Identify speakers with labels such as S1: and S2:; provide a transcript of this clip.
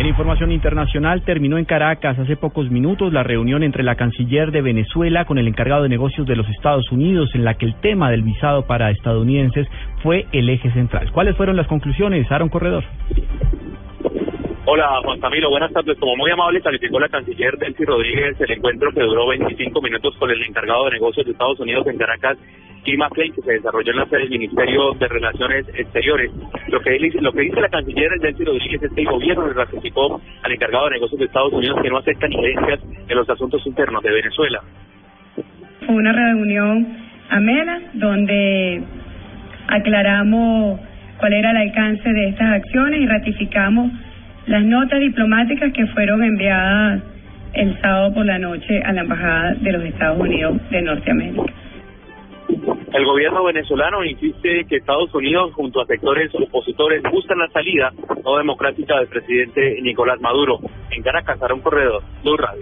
S1: En información internacional, terminó en Caracas hace pocos minutos la reunión entre la canciller de Venezuela con el encargado de negocios de los Estados Unidos, en la que el tema del visado para estadounidenses fue el eje central. ¿Cuáles fueron las conclusiones, Aaron Corredor?
S2: Hola Juan Camilo, buenas tardes. Como muy amable calificó la canciller Delcy Rodríguez el encuentro que duró 25 minutos con el encargado de negocios de Estados Unidos en Caracas, Kim McClain, que se desarrolló en la sede del Ministerio de Relaciones Exteriores. Lo que, lo que dice la canciller Delcy Rodríguez es que el gobierno le ratificó al encargado de negocios de Estados Unidos que no acepta injerencias en los asuntos internos de Venezuela.
S3: Fue una reunión amena donde aclaramos cuál era el alcance de estas acciones y ratificamos las notas diplomáticas que fueron enviadas el sábado por la noche a la Embajada de los Estados Unidos de Norteamérica.
S2: El gobierno venezolano insiste que Estados Unidos, junto a sectores opositores, buscan la salida no democrática del presidente Nicolás Maduro. En Caracas, un corredor, Blue Radio.